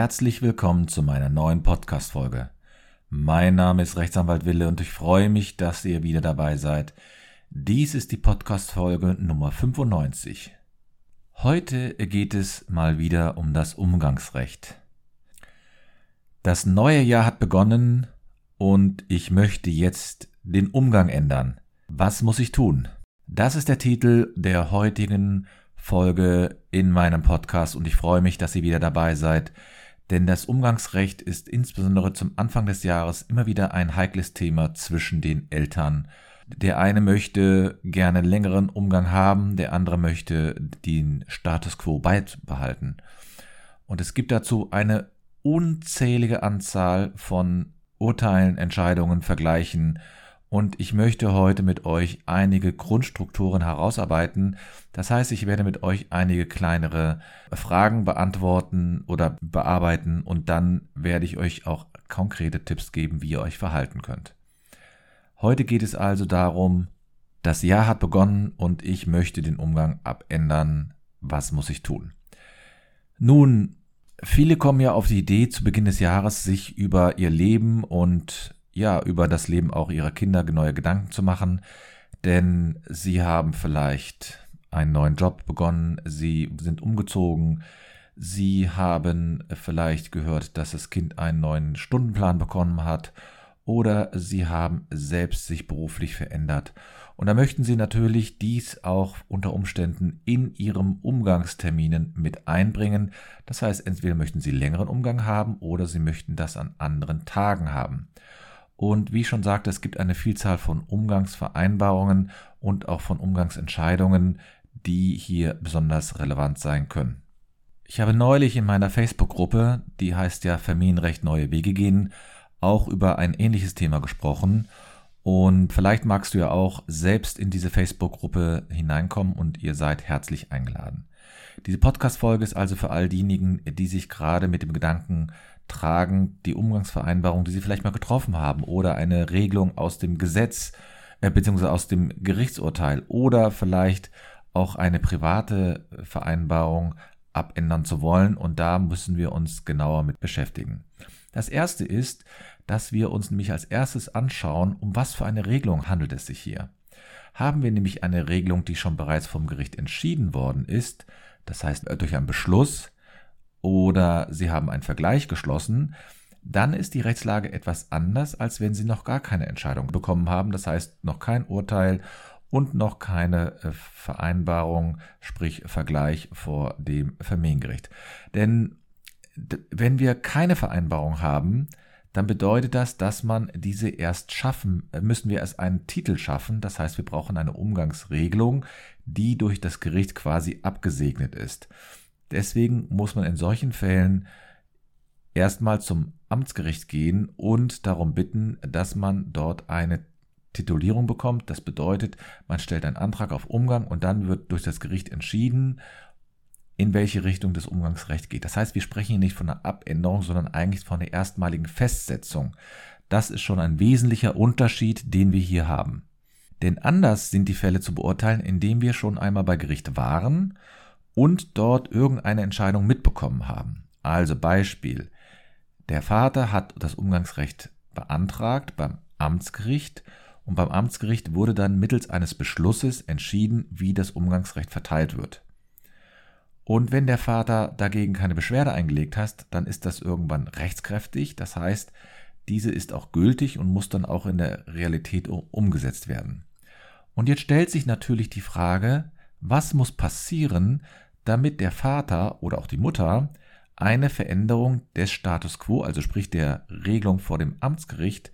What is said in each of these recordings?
Herzlich willkommen zu meiner neuen Podcast-Folge. Mein Name ist Rechtsanwalt Wille und ich freue mich, dass ihr wieder dabei seid. Dies ist die Podcast-Folge Nummer 95. Heute geht es mal wieder um das Umgangsrecht. Das neue Jahr hat begonnen und ich möchte jetzt den Umgang ändern. Was muss ich tun? Das ist der Titel der heutigen Folge in meinem Podcast und ich freue mich, dass ihr wieder dabei seid, denn das Umgangsrecht ist insbesondere zum Anfang des Jahres immer wieder ein heikles Thema zwischen den Eltern. Der eine möchte gerne längeren Umgang haben, der andere möchte den Status quo beibehalten. Und es gibt dazu eine unzählige Anzahl von Urteilen, Entscheidungen, Vergleichen, und ich möchte heute mit euch einige Grundstrukturen herausarbeiten. Das heißt, ich werde mit euch einige kleinere Fragen beantworten oder bearbeiten und dann werde ich euch auch konkrete Tipps geben, wie ihr euch verhalten könnt. Heute geht es also darum, das Jahr hat begonnen und ich möchte den Umgang abändern. Was muss ich tun? Nun, viele kommen ja auf die Idee, zu Beginn des Jahres sich über ihr Leben und ja, über das Leben auch ihrer Kinder neue Gedanken zu machen, denn sie haben vielleicht einen neuen Job begonnen, sie sind umgezogen, sie haben vielleicht gehört, dass das Kind einen neuen Stundenplan bekommen hat oder sie haben selbst sich beruflich verändert. Und da möchten sie natürlich dies auch unter Umständen in ihrem Umgangsterminen mit einbringen. Das heißt, entweder möchten sie längeren Umgang haben oder sie möchten das an anderen Tagen haben. Und wie ich schon sagte, es gibt eine Vielzahl von Umgangsvereinbarungen und auch von Umgangsentscheidungen, die hier besonders relevant sein können. Ich habe neulich in meiner Facebook-Gruppe, die heißt ja Familienrecht neue Wege gehen, auch über ein ähnliches Thema gesprochen. Und vielleicht magst du ja auch selbst in diese Facebook-Gruppe hineinkommen und ihr seid herzlich eingeladen. Diese Podcast-Folge ist also für all diejenigen, die sich gerade mit dem Gedanken tragen die Umgangsvereinbarung, die sie vielleicht mal getroffen haben, oder eine Regelung aus dem Gesetz äh, bzw. aus dem Gerichtsurteil oder vielleicht auch eine private Vereinbarung abändern zu wollen. Und da müssen wir uns genauer mit beschäftigen. Das erste ist, dass wir uns nämlich als erstes anschauen, um was für eine Regelung handelt es sich hier. Haben wir nämlich eine Regelung, die schon bereits vom Gericht entschieden worden ist, das heißt durch einen Beschluss, oder Sie haben einen Vergleich geschlossen, dann ist die Rechtslage etwas anders, als wenn Sie noch gar keine Entscheidung bekommen haben, das heißt noch kein Urteil und noch keine äh, Vereinbarung, sprich Vergleich vor dem Familiengericht. Denn wenn wir keine Vereinbarung haben, dann bedeutet das, dass man diese erst schaffen, äh, müssen wir erst einen Titel schaffen. Das heißt, wir brauchen eine Umgangsregelung, die durch das Gericht quasi abgesegnet ist. Deswegen muss man in solchen Fällen erstmal zum Amtsgericht gehen und darum bitten, dass man dort eine Titulierung bekommt. Das bedeutet, man stellt einen Antrag auf Umgang und dann wird durch das Gericht entschieden, in welche Richtung das Umgangsrecht geht. Das heißt, wir sprechen hier nicht von einer Abänderung, sondern eigentlich von der erstmaligen Festsetzung. Das ist schon ein wesentlicher Unterschied, den wir hier haben. Denn anders sind die Fälle zu beurteilen, indem wir schon einmal bei Gericht waren und dort irgendeine Entscheidung mitbekommen haben. Also Beispiel. Der Vater hat das Umgangsrecht beantragt beim Amtsgericht und beim Amtsgericht wurde dann mittels eines Beschlusses entschieden, wie das Umgangsrecht verteilt wird. Und wenn der Vater dagegen keine Beschwerde eingelegt hat, dann ist das irgendwann rechtskräftig. Das heißt, diese ist auch gültig und muss dann auch in der Realität umgesetzt werden. Und jetzt stellt sich natürlich die Frage, was muss passieren, damit der Vater oder auch die Mutter eine Veränderung des Status quo, also sprich der Regelung vor dem Amtsgericht,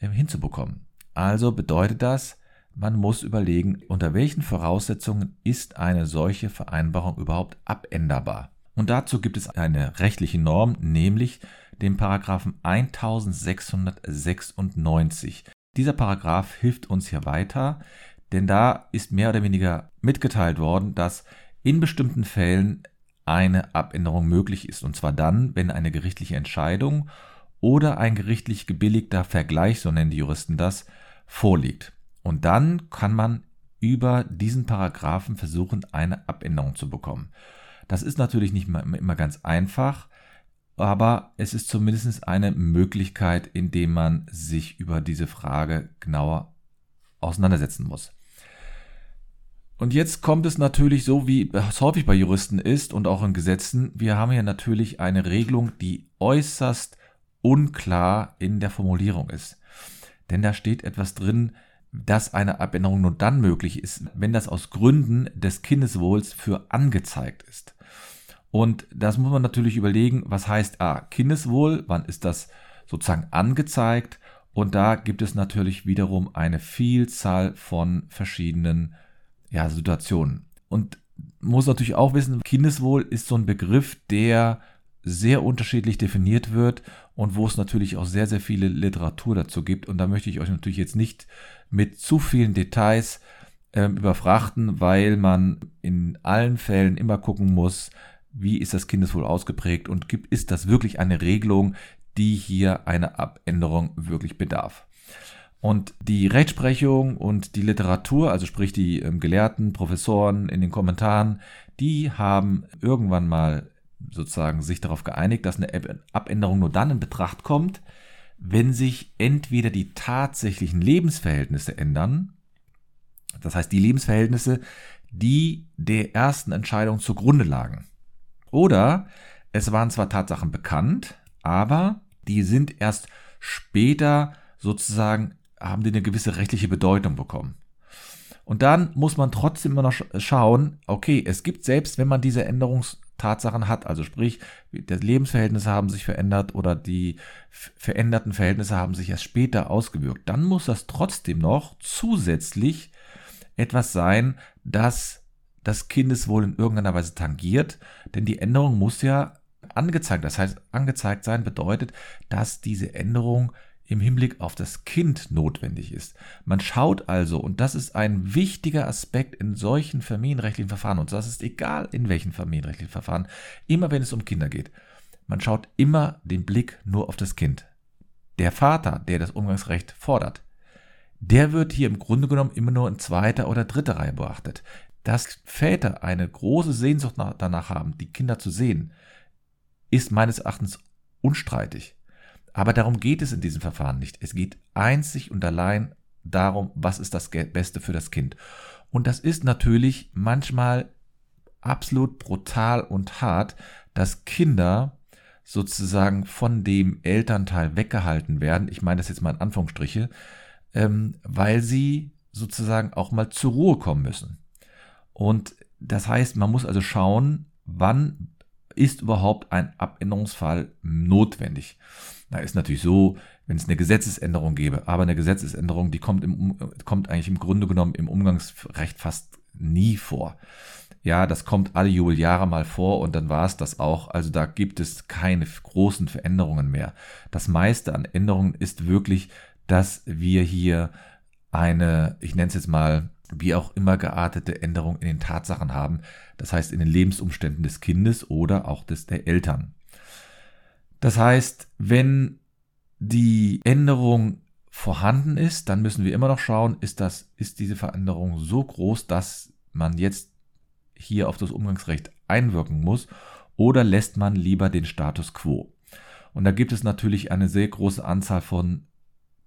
ähm, hinzubekommen. Also bedeutet das, man muss überlegen, unter welchen Voraussetzungen ist eine solche Vereinbarung überhaupt abänderbar. Und dazu gibt es eine rechtliche Norm, nämlich den Paragraphen 1696. Dieser Paragraph hilft uns hier weiter, denn da ist mehr oder weniger mitgeteilt worden, dass in bestimmten Fällen eine Abänderung möglich ist. Und zwar dann, wenn eine gerichtliche Entscheidung oder ein gerichtlich gebilligter Vergleich, so nennen die Juristen das, vorliegt. Und dann kann man über diesen Paragraphen versuchen, eine Abänderung zu bekommen. Das ist natürlich nicht immer ganz einfach, aber es ist zumindest eine Möglichkeit, indem man sich über diese Frage genauer auseinandersetzen muss. Und jetzt kommt es natürlich so, wie es häufig bei Juristen ist und auch in Gesetzen. Wir haben hier natürlich eine Regelung, die äußerst unklar in der Formulierung ist. Denn da steht etwas drin, dass eine Abänderung nur dann möglich ist, wenn das aus Gründen des Kindeswohls für angezeigt ist. Und das muss man natürlich überlegen, was heißt A, Kindeswohl, wann ist das sozusagen angezeigt? Und da gibt es natürlich wiederum eine Vielzahl von verschiedenen ja, Situationen. Und muss natürlich auch wissen, Kindeswohl ist so ein Begriff, der sehr unterschiedlich definiert wird und wo es natürlich auch sehr, sehr viele Literatur dazu gibt. Und da möchte ich euch natürlich jetzt nicht mit zu vielen Details äh, überfrachten, weil man in allen Fällen immer gucken muss, wie ist das Kindeswohl ausgeprägt und gibt, ist das wirklich eine Regelung, die hier eine Abänderung wirklich bedarf. Und die Rechtsprechung und die Literatur, also sprich die ähm, Gelehrten, Professoren in den Kommentaren, die haben irgendwann mal sozusagen sich darauf geeinigt, dass eine Abänderung nur dann in Betracht kommt, wenn sich entweder die tatsächlichen Lebensverhältnisse ändern, das heißt die Lebensverhältnisse, die der ersten Entscheidung zugrunde lagen. Oder es waren zwar Tatsachen bekannt, aber die sind erst später sozusagen haben die eine gewisse rechtliche Bedeutung bekommen. Und dann muss man trotzdem immer noch schauen, okay, es gibt selbst, wenn man diese Änderungstatsachen hat, also sprich, die Lebensverhältnisse haben sich verändert oder die veränderten Verhältnisse haben sich erst später ausgewirkt, dann muss das trotzdem noch zusätzlich etwas sein, das das Kindeswohl in irgendeiner Weise tangiert, denn die Änderung muss ja angezeigt, das heißt, angezeigt sein bedeutet, dass diese Änderung im Hinblick auf das Kind notwendig ist. Man schaut also, und das ist ein wichtiger Aspekt in solchen familienrechtlichen Verfahren, und das ist egal in welchen familienrechtlichen Verfahren, immer wenn es um Kinder geht, man schaut immer den Blick nur auf das Kind. Der Vater, der das Umgangsrecht fordert, der wird hier im Grunde genommen immer nur in zweiter oder dritter Reihe beachtet. Dass Väter eine große Sehnsucht danach haben, die Kinder zu sehen, ist meines Erachtens unstreitig. Aber darum geht es in diesem Verfahren nicht. Es geht einzig und allein darum, was ist das Beste für das Kind. Und das ist natürlich manchmal absolut brutal und hart, dass Kinder sozusagen von dem Elternteil weggehalten werden. Ich meine das jetzt mal in Anführungsstriche, ähm, weil sie sozusagen auch mal zur Ruhe kommen müssen. Und das heißt, man muss also schauen, wann ist überhaupt ein Abänderungsfall notwendig. Da ist natürlich so, wenn es eine Gesetzesänderung gäbe, aber eine Gesetzesänderung, die kommt, im, kommt eigentlich im Grunde genommen im Umgangsrecht fast nie vor. Ja, das kommt alle Jubeljahre mal vor und dann war es das auch. Also da gibt es keine großen Veränderungen mehr. Das meiste an Änderungen ist wirklich, dass wir hier eine, ich nenne es jetzt mal, wie auch immer geartete Änderung in den Tatsachen haben. Das heißt in den Lebensumständen des Kindes oder auch des der Eltern. Das heißt, wenn die Änderung vorhanden ist, dann müssen wir immer noch schauen, ist das, ist diese Veränderung so groß, dass man jetzt hier auf das Umgangsrecht einwirken muss oder lässt man lieber den Status quo? Und da gibt es natürlich eine sehr große Anzahl von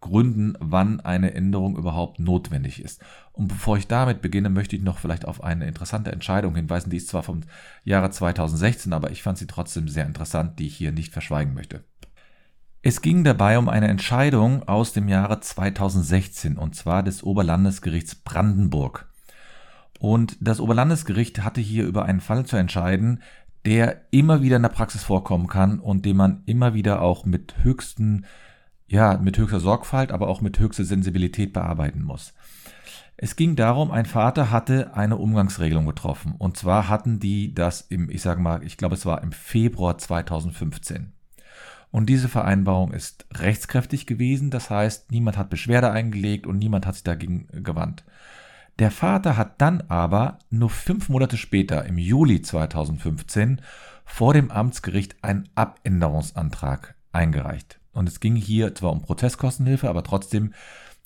Gründen, wann eine Änderung überhaupt notwendig ist. Und bevor ich damit beginne, möchte ich noch vielleicht auf eine interessante Entscheidung hinweisen, die ist zwar vom Jahre 2016, aber ich fand sie trotzdem sehr interessant, die ich hier nicht verschweigen möchte. Es ging dabei um eine Entscheidung aus dem Jahre 2016 und zwar des Oberlandesgerichts Brandenburg. Und das Oberlandesgericht hatte hier über einen Fall zu entscheiden, der immer wieder in der Praxis vorkommen kann und den man immer wieder auch mit höchsten ja, mit höchster Sorgfalt, aber auch mit höchster Sensibilität bearbeiten muss. Es ging darum, ein Vater hatte eine Umgangsregelung getroffen. Und zwar hatten die das im, ich sage mal, ich glaube, es war im Februar 2015. Und diese Vereinbarung ist rechtskräftig gewesen. Das heißt, niemand hat Beschwerde eingelegt und niemand hat sich dagegen gewandt. Der Vater hat dann aber nur fünf Monate später, im Juli 2015, vor dem Amtsgericht einen Abänderungsantrag eingereicht. Und es ging hier zwar um Prozesskostenhilfe, aber trotzdem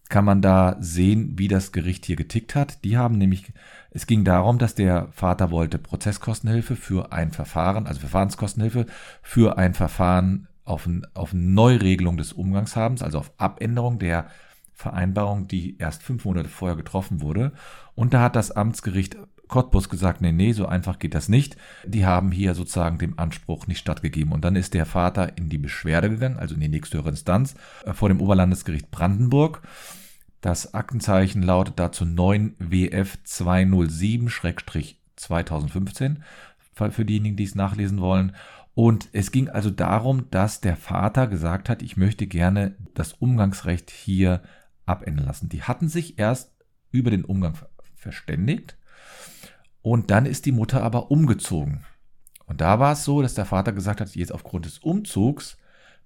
kann man da sehen, wie das Gericht hier getickt hat. Die haben nämlich, es ging darum, dass der Vater wollte Prozesskostenhilfe für ein Verfahren, also Verfahrenskostenhilfe für ein Verfahren auf, ein, auf Neuregelung des Umgangshabens, also auf Abänderung der Vereinbarung, die erst fünf Monate vorher getroffen wurde. Und da hat das Amtsgericht Cottbus gesagt, nee, nee, so einfach geht das nicht. Die haben hier sozusagen dem Anspruch nicht stattgegeben. Und dann ist der Vater in die Beschwerde gegangen, also in die nächsthöhere Instanz, äh, vor dem Oberlandesgericht Brandenburg. Das Aktenzeichen lautet dazu 9 WF 207-2015, für diejenigen, die es nachlesen wollen. Und es ging also darum, dass der Vater gesagt hat, ich möchte gerne das Umgangsrecht hier abändern lassen. Die hatten sich erst über den Umgang verständigt und dann ist die Mutter aber umgezogen. Und da war es so, dass der Vater gesagt hat, jetzt aufgrund des Umzugs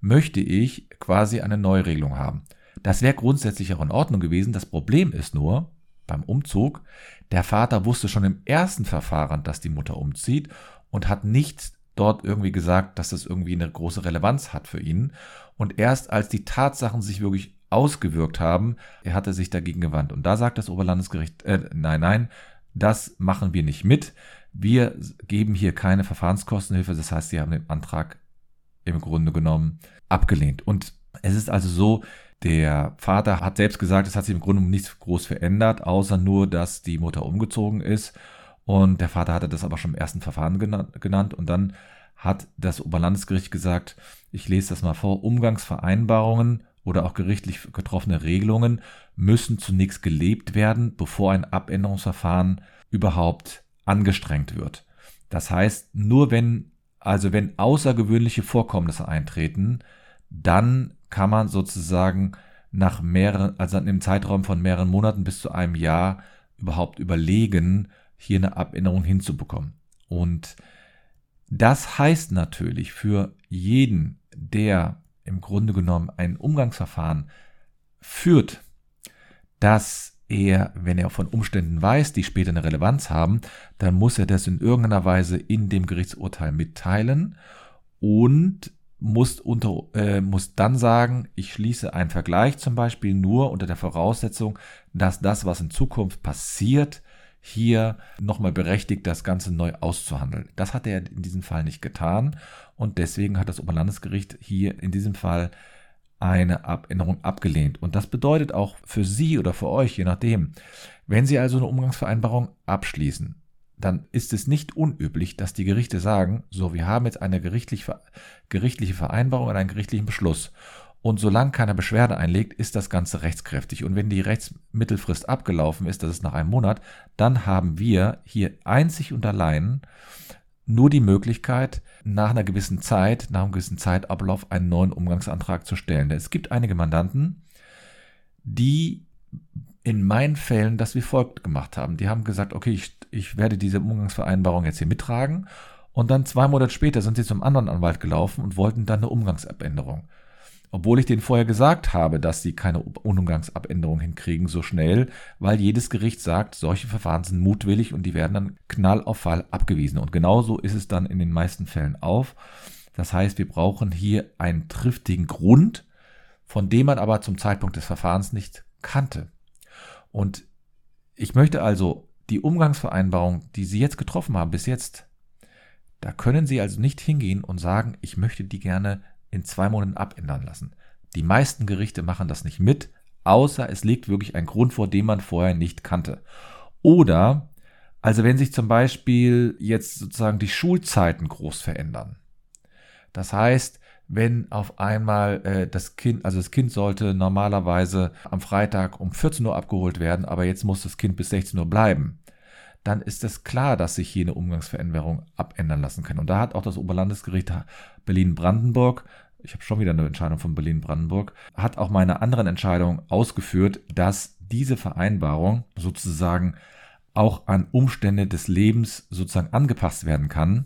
möchte ich quasi eine Neuregelung haben. Das wäre grundsätzlich auch in Ordnung gewesen. Das Problem ist nur, beim Umzug, der Vater wusste schon im ersten Verfahren, dass die Mutter umzieht und hat nicht dort irgendwie gesagt, dass das irgendwie eine große Relevanz hat für ihn. Und erst als die Tatsachen sich wirklich ausgewirkt haben, er hatte sich dagegen gewandt. Und da sagt das Oberlandesgericht, äh, nein, nein, das machen wir nicht mit. Wir geben hier keine Verfahrenskostenhilfe. Das heißt, sie haben den Antrag im Grunde genommen abgelehnt. Und es ist also so, der Vater hat selbst gesagt, es hat sich im Grunde nichts groß verändert, außer nur, dass die Mutter umgezogen ist. Und der Vater hatte das aber schon im ersten Verfahren genannt. Und dann hat das Oberlandesgericht gesagt, ich lese das mal vor, Umgangsvereinbarungen oder auch gerichtlich getroffene Regelungen müssen zunächst gelebt werden, bevor ein Abänderungsverfahren überhaupt angestrengt wird. Das heißt, nur wenn, also wenn außergewöhnliche Vorkommnisse eintreten, dann kann man sozusagen nach mehreren, also im Zeitraum von mehreren Monaten bis zu einem Jahr überhaupt überlegen, hier eine Abänderung hinzubekommen. Und das heißt natürlich für jeden, der im Grunde genommen ein Umgangsverfahren führt, dass er, wenn er von Umständen weiß, die später eine Relevanz haben, dann muss er das in irgendeiner Weise in dem Gerichtsurteil mitteilen und muss, unter, äh, muss dann sagen, ich schließe einen Vergleich zum Beispiel nur unter der Voraussetzung, dass das, was in Zukunft passiert, hier nochmal berechtigt, das Ganze neu auszuhandeln. Das hat er in diesem Fall nicht getan und deswegen hat das Oberlandesgericht hier in diesem Fall eine Abänderung abgelehnt. Und das bedeutet auch für Sie oder für euch, je nachdem, wenn Sie also eine Umgangsvereinbarung abschließen, dann ist es nicht unüblich, dass die Gerichte sagen, so, wir haben jetzt eine gerichtlich, gerichtliche Vereinbarung und einen gerichtlichen Beschluss. Und solange keiner Beschwerde einlegt, ist das Ganze rechtskräftig. Und wenn die Rechtsmittelfrist abgelaufen ist, das ist nach einem Monat, dann haben wir hier einzig und allein nur die Möglichkeit, nach einer gewissen Zeit, nach einem gewissen Zeitablauf einen neuen Umgangsantrag zu stellen. Es gibt einige Mandanten, die in meinen Fällen das wie folgt gemacht haben. Die haben gesagt, okay, ich, ich werde diese Umgangsvereinbarung jetzt hier mittragen. Und dann zwei Monate später sind sie zum anderen Anwalt gelaufen und wollten dann eine Umgangsabänderung obwohl ich denen vorher gesagt habe, dass sie keine Umgangsabänderung hinkriegen so schnell, weil jedes Gericht sagt, solche Verfahren sind mutwillig und die werden dann knall auf Fall abgewiesen. Und genauso ist es dann in den meisten Fällen auf. Das heißt, wir brauchen hier einen triftigen Grund, von dem man aber zum Zeitpunkt des Verfahrens nicht kannte. Und ich möchte also die Umgangsvereinbarung, die Sie jetzt getroffen haben, bis jetzt, da können Sie also nicht hingehen und sagen, ich möchte die gerne in zwei Monaten abändern lassen. Die meisten Gerichte machen das nicht mit, außer es liegt wirklich ein Grund vor, den man vorher nicht kannte. Oder, also wenn sich zum Beispiel jetzt sozusagen die Schulzeiten groß verändern. Das heißt, wenn auf einmal äh, das Kind, also das Kind sollte normalerweise am Freitag um 14 Uhr abgeholt werden, aber jetzt muss das Kind bis 16 Uhr bleiben, dann ist es klar, dass sich hier eine Umgangsveränderung abändern lassen kann. Und da hat auch das Oberlandesgericht Berlin-Brandenburg ich habe schon wieder eine Entscheidung von Berlin-Brandenburg, hat auch meine anderen Entscheidungen ausgeführt, dass diese Vereinbarung sozusagen auch an Umstände des Lebens sozusagen angepasst werden kann,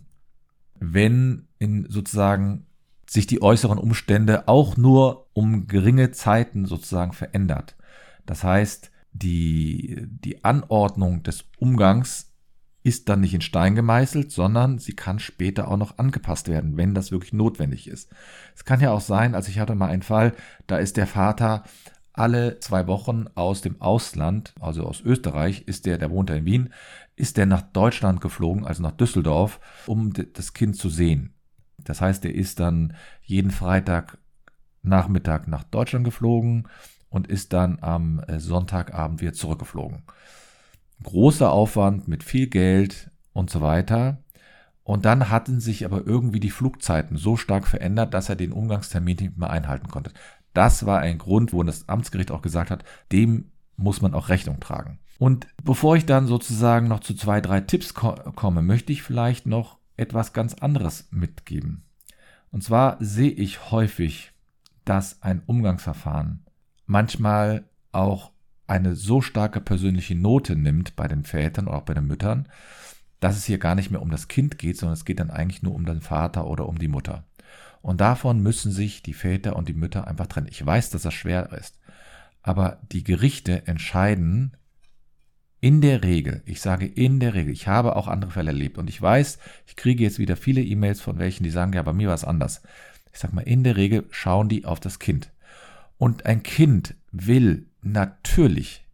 wenn in sozusagen sich die äußeren Umstände auch nur um geringe Zeiten sozusagen verändert. Das heißt, die, die Anordnung des Umgangs ist dann nicht in Stein gemeißelt, sondern sie kann später auch noch angepasst werden, wenn das wirklich notwendig ist. Es kann ja auch sein, also ich hatte mal einen Fall, da ist der Vater alle zwei Wochen aus dem Ausland, also aus Österreich, ist der, der wohnt ja in Wien, ist der nach Deutschland geflogen, also nach Düsseldorf, um das Kind zu sehen. Das heißt, er ist dann jeden Freitag Nachmittag nach Deutschland geflogen und ist dann am äh, Sonntagabend wieder zurückgeflogen. Großer Aufwand mit viel Geld und so weiter. Und dann hatten sich aber irgendwie die Flugzeiten so stark verändert, dass er den Umgangstermin nicht mehr einhalten konnte. Das war ein Grund, wo das Amtsgericht auch gesagt hat, dem muss man auch Rechnung tragen. Und bevor ich dann sozusagen noch zu zwei, drei Tipps ko komme, möchte ich vielleicht noch etwas ganz anderes mitgeben. Und zwar sehe ich häufig, dass ein Umgangsverfahren manchmal auch eine so starke persönliche Note nimmt bei den Vätern oder auch bei den Müttern, dass es hier gar nicht mehr um das Kind geht, sondern es geht dann eigentlich nur um den Vater oder um die Mutter. Und davon müssen sich die Väter und die Mütter einfach trennen. Ich weiß, dass das schwer ist, aber die Gerichte entscheiden in der Regel, ich sage in der Regel, ich habe auch andere Fälle erlebt und ich weiß, ich kriege jetzt wieder viele E-Mails von welchen, die sagen, ja, bei mir war es anders. Ich sage mal, in der Regel schauen die auf das Kind. Und ein Kind will natürlich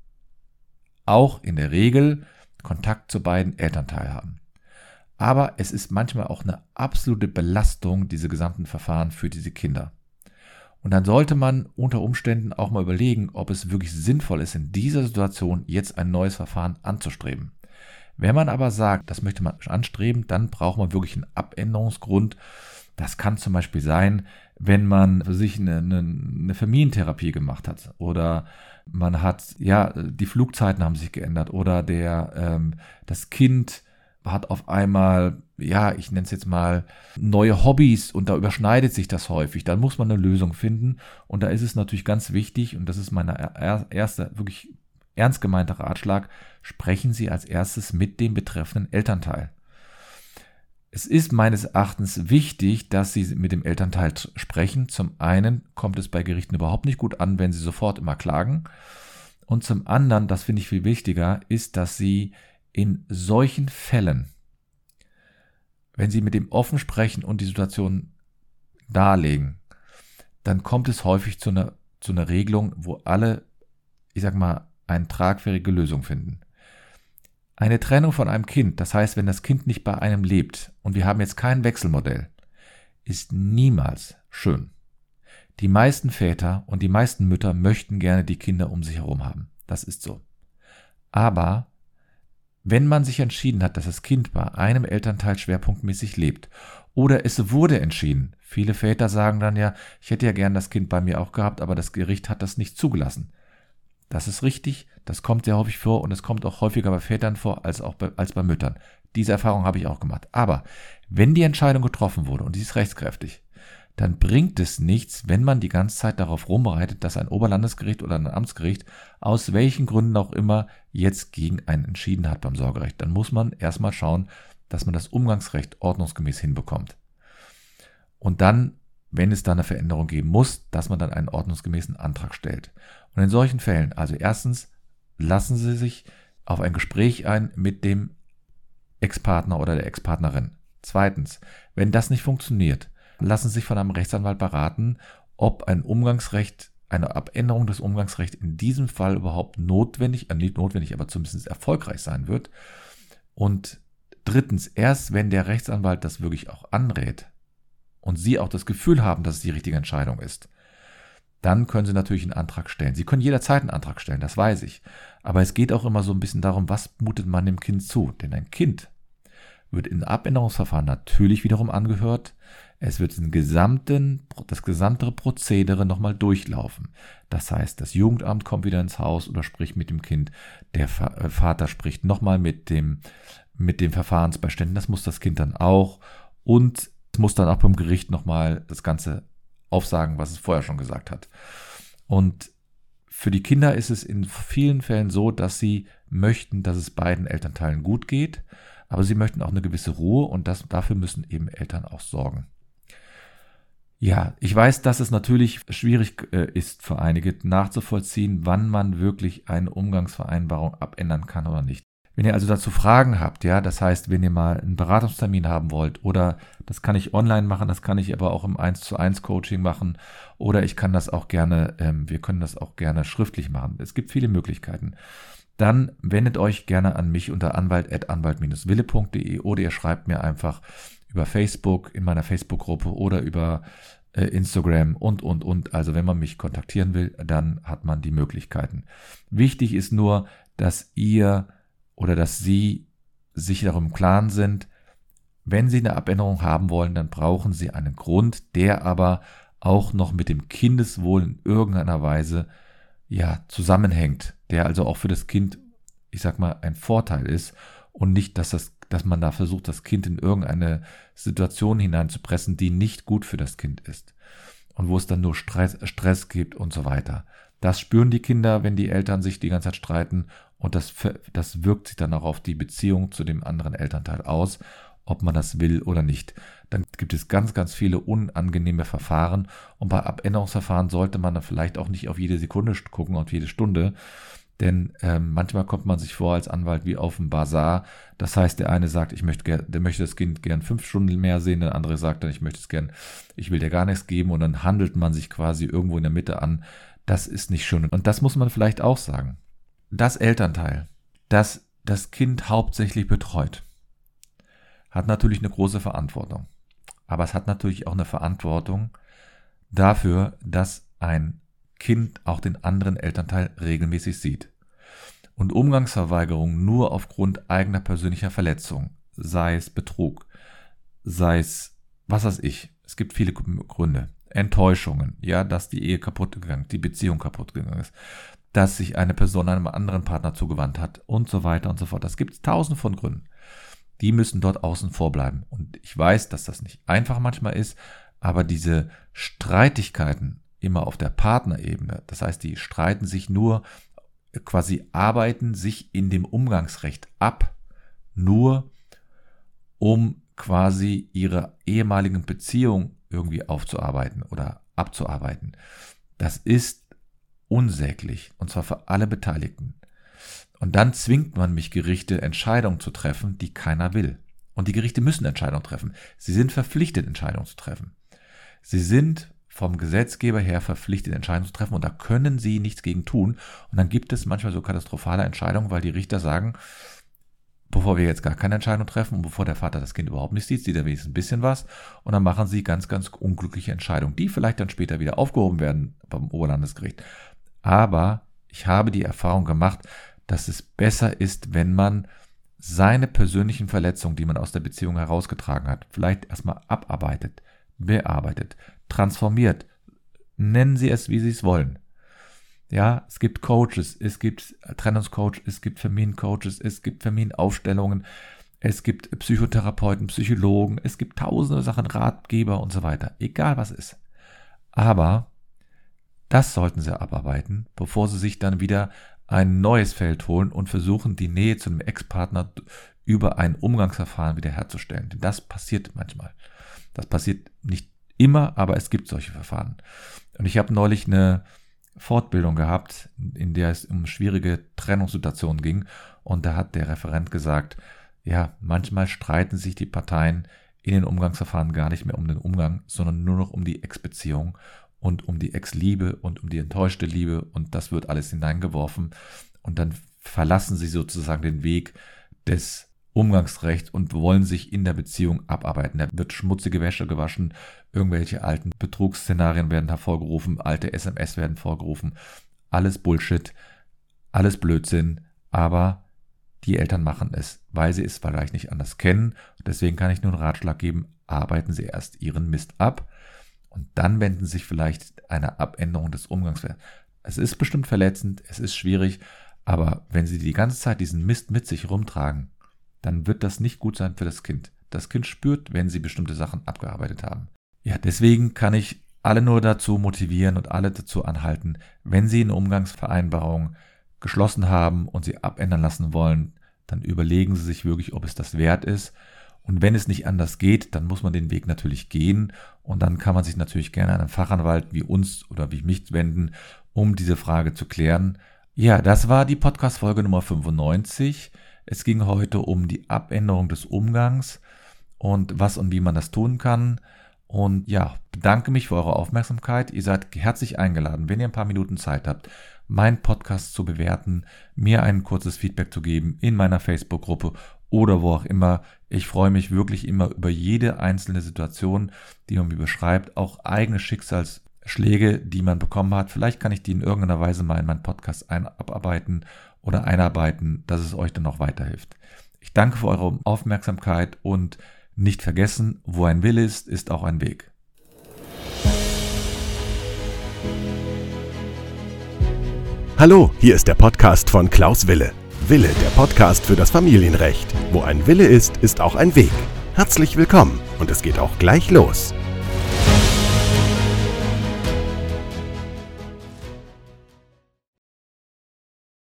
auch in der Regel Kontakt zu beiden Elternteilen haben. Aber es ist manchmal auch eine absolute Belastung, diese gesamten Verfahren für diese Kinder. Und dann sollte man unter Umständen auch mal überlegen, ob es wirklich sinnvoll ist, in dieser Situation jetzt ein neues Verfahren anzustreben. Wenn man aber sagt, das möchte man anstreben, dann braucht man wirklich einen Abänderungsgrund. Das kann zum Beispiel sein, wenn man für sich eine, eine, eine Familientherapie gemacht hat oder man hat, ja, die Flugzeiten haben sich geändert oder der, ähm, das Kind hat auf einmal, ja, ich nenne es jetzt mal, neue Hobbys und da überschneidet sich das häufig. Dann muss man eine Lösung finden und da ist es natürlich ganz wichtig und das ist mein erster, wirklich ernst gemeinter Ratschlag, sprechen Sie als erstes mit dem betreffenden Elternteil. Es ist meines Erachtens wichtig, dass Sie mit dem Elternteil sprechen. Zum einen kommt es bei Gerichten überhaupt nicht gut an, wenn Sie sofort immer klagen. Und zum anderen, das finde ich viel wichtiger, ist, dass Sie in solchen Fällen, wenn Sie mit dem offen sprechen und die Situation darlegen, dann kommt es häufig zu einer, zu einer Regelung, wo alle, ich sag mal, eine tragfähige Lösung finden. Eine Trennung von einem Kind, das heißt, wenn das Kind nicht bei einem lebt und wir haben jetzt kein Wechselmodell, ist niemals schön. Die meisten Väter und die meisten Mütter möchten gerne die Kinder um sich herum haben. Das ist so. Aber wenn man sich entschieden hat, dass das Kind bei einem Elternteil schwerpunktmäßig lebt, oder es wurde entschieden, viele Väter sagen dann ja, ich hätte ja gern das Kind bei mir auch gehabt, aber das Gericht hat das nicht zugelassen. Das ist richtig, das kommt sehr häufig vor und es kommt auch häufiger bei Vätern vor als auch bei, als bei Müttern. Diese Erfahrung habe ich auch gemacht. Aber wenn die Entscheidung getroffen wurde und sie ist rechtskräftig, dann bringt es nichts, wenn man die ganze Zeit darauf rumreitet, dass ein Oberlandesgericht oder ein Amtsgericht aus welchen Gründen auch immer jetzt gegen einen entschieden hat beim Sorgerecht. Dann muss man erstmal schauen, dass man das Umgangsrecht ordnungsgemäß hinbekommt. Und dann wenn es da eine Veränderung geben muss, dass man dann einen ordnungsgemäßen Antrag stellt. Und in solchen Fällen, also erstens, lassen Sie sich auf ein Gespräch ein mit dem Ex-Partner oder der Ex-Partnerin. Zweitens, wenn das nicht funktioniert, lassen Sie sich von einem Rechtsanwalt beraten, ob ein Umgangsrecht, eine Abänderung des Umgangsrechts in diesem Fall überhaupt notwendig, äh, nicht notwendig, aber zumindest erfolgreich sein wird. Und drittens, erst wenn der Rechtsanwalt das wirklich auch anrät, und Sie auch das Gefühl haben, dass es die richtige Entscheidung ist, dann können Sie natürlich einen Antrag stellen. Sie können jederzeit einen Antrag stellen, das weiß ich. Aber es geht auch immer so ein bisschen darum, was mutet man dem Kind zu. Denn ein Kind wird in Abänderungsverfahren natürlich wiederum angehört. Es wird den gesamten, das gesamte Prozedere nochmal durchlaufen. Das heißt, das Jugendamt kommt wieder ins Haus oder spricht mit dem Kind. Der äh, Vater spricht nochmal mit dem, mit dem Verfahrensbeiständen. Das muss das Kind dann auch. Und muss dann auch beim Gericht nochmal das Ganze aufsagen, was es vorher schon gesagt hat. Und für die Kinder ist es in vielen Fällen so, dass sie möchten, dass es beiden Elternteilen gut geht, aber sie möchten auch eine gewisse Ruhe und das, dafür müssen eben Eltern auch sorgen. Ja, ich weiß, dass es natürlich schwierig äh, ist für einige nachzuvollziehen, wann man wirklich eine Umgangsvereinbarung abändern kann oder nicht. Wenn ihr also dazu Fragen habt, ja, das heißt, wenn ihr mal einen Beratungstermin haben wollt oder das kann ich online machen, das kann ich aber auch im 1 zu 1 Coaching machen oder ich kann das auch gerne, ähm, wir können das auch gerne schriftlich machen. Es gibt viele Möglichkeiten. Dann wendet euch gerne an mich unter anwalt.anwalt-wille.de oder ihr schreibt mir einfach über Facebook in meiner Facebook-Gruppe oder über äh, Instagram und, und, und. Also wenn man mich kontaktieren will, dann hat man die Möglichkeiten. Wichtig ist nur, dass ihr oder dass Sie sich darum im Klaren sind, wenn Sie eine Abänderung haben wollen, dann brauchen Sie einen Grund, der aber auch noch mit dem Kindeswohl in irgendeiner Weise ja zusammenhängt, der also auch für das Kind, ich sag mal, ein Vorteil ist und nicht, dass das, dass man da versucht, das Kind in irgendeine Situation hineinzupressen, die nicht gut für das Kind ist und wo es dann nur Stress, Stress gibt und so weiter. Das spüren die Kinder, wenn die Eltern sich die ganze Zeit streiten und das, das wirkt sich dann auch auf die Beziehung zu dem anderen Elternteil aus, ob man das will oder nicht. Dann gibt es ganz, ganz viele unangenehme Verfahren und bei Abänderungsverfahren sollte man dann vielleicht auch nicht auf jede Sekunde gucken und jede Stunde, denn ähm, manchmal kommt man sich vor als Anwalt wie auf dem Bazar. Das heißt, der eine sagt, ich möchte, der möchte das Kind gern fünf Stunden mehr sehen, der andere sagt dann, ich möchte es gern, ich will dir gar nichts geben und dann handelt man sich quasi irgendwo in der Mitte an. Das ist nicht schön. Und das muss man vielleicht auch sagen das Elternteil, das das Kind hauptsächlich betreut, hat natürlich eine große Verantwortung. Aber es hat natürlich auch eine Verantwortung dafür, dass ein Kind auch den anderen Elternteil regelmäßig sieht. Und Umgangsverweigerung nur aufgrund eigener persönlicher Verletzung, sei es Betrug, sei es was weiß ich, es gibt viele Gründe. Enttäuschungen, ja, dass die Ehe kaputt gegangen, die Beziehung kaputt gegangen ist, dass sich eine Person einem anderen Partner zugewandt hat und so weiter und so fort. Das gibt es tausend von Gründen. Die müssen dort außen vor bleiben. Und ich weiß, dass das nicht einfach manchmal ist, aber diese Streitigkeiten immer auf der Partnerebene, das heißt, die streiten sich nur, quasi arbeiten sich in dem Umgangsrecht ab, nur um quasi ihre ehemaligen Beziehungen irgendwie aufzuarbeiten oder abzuarbeiten. Das ist unsäglich, und zwar für alle Beteiligten. Und dann zwingt man mich, Gerichte Entscheidungen zu treffen, die keiner will. Und die Gerichte müssen Entscheidungen treffen. Sie sind verpflichtet, Entscheidungen zu treffen. Sie sind vom Gesetzgeber her verpflichtet, Entscheidungen zu treffen und da können sie nichts gegen tun. Und dann gibt es manchmal so katastrophale Entscheidungen, weil die Richter sagen, bevor wir jetzt gar keine Entscheidung treffen und bevor der Vater das Kind überhaupt nicht sieht, sieht er wenigstens ein bisschen was und dann machen sie ganz, ganz unglückliche Entscheidungen, die vielleicht dann später wieder aufgehoben werden beim Oberlandesgericht. Aber ich habe die Erfahrung gemacht, dass es besser ist, wenn man seine persönlichen Verletzungen, die man aus der Beziehung herausgetragen hat, vielleicht erstmal abarbeitet, bearbeitet, transformiert. Nennen Sie es, wie Sie es wollen. Ja, es gibt Coaches, es gibt Trennungscoach, es gibt Familiencoaches, es gibt Familienaufstellungen, es gibt Psychotherapeuten, Psychologen, es gibt tausende Sachen, Ratgeber und so weiter. Egal was ist. Aber das sollten sie abarbeiten, bevor sie sich dann wieder ein neues Feld holen und versuchen, die Nähe zu einem Ex-Partner über ein Umgangsverfahren wiederherzustellen. Denn das passiert manchmal. Das passiert nicht immer, aber es gibt solche Verfahren. Und ich habe neulich eine Fortbildung gehabt, in der es um schwierige Trennungssituationen ging. Und da hat der Referent gesagt, ja, manchmal streiten sich die Parteien in den Umgangsverfahren gar nicht mehr um den Umgang, sondern nur noch um die Ex-Beziehung und um die Ex-Liebe und um die enttäuschte Liebe und das wird alles hineingeworfen und dann verlassen sie sozusagen den Weg des Umgangsrechts und wollen sich in der Beziehung abarbeiten. Da wird schmutzige Wäsche gewaschen, irgendwelche alten Betrugsszenarien werden hervorgerufen, alte SMS werden vorgerufen, alles Bullshit, alles Blödsinn, aber die Eltern machen es, weil sie es vielleicht nicht anders kennen. Deswegen kann ich nur einen Ratschlag geben, arbeiten Sie erst Ihren Mist ab und dann wenden sich vielleicht eine Abänderung des Umgangswerts. Es ist bestimmt verletzend, es ist schwierig, aber wenn Sie die ganze Zeit diesen Mist mit sich rumtragen, dann wird das nicht gut sein für das Kind. Das Kind spürt, wenn Sie bestimmte Sachen abgearbeitet haben. Ja, deswegen kann ich alle nur dazu motivieren und alle dazu anhalten, wenn Sie eine Umgangsvereinbarung geschlossen haben und sie abändern lassen wollen, dann überlegen Sie sich wirklich, ob es das wert ist und wenn es nicht anders geht, dann muss man den Weg natürlich gehen und dann kann man sich natürlich gerne an einen Fachanwalt wie uns oder wie mich wenden, um diese Frage zu klären. Ja, das war die Podcast-Folge Nummer 95. Es ging heute um die Abänderung des Umgangs und was und wie man das tun kann. Und ja, bedanke mich für eure Aufmerksamkeit. Ihr seid herzlich eingeladen, wenn ihr ein paar Minuten Zeit habt, meinen Podcast zu bewerten, mir ein kurzes Feedback zu geben in meiner Facebook-Gruppe oder wo auch immer. Ich freue mich wirklich immer über jede einzelne Situation, die man mir beschreibt, auch eigene Schicksalsschläge, die man bekommen hat. Vielleicht kann ich die in irgendeiner Weise mal in meinen Podcast abarbeiten oder einarbeiten, dass es euch dann noch weiterhilft. Ich danke für eure Aufmerksamkeit und nicht vergessen, wo ein Wille ist, ist auch ein Weg. Hallo, hier ist der Podcast von Klaus Wille. Wille, der Podcast für das Familienrecht. Wo ein Wille ist, ist auch ein Weg. Herzlich willkommen und es geht auch gleich los.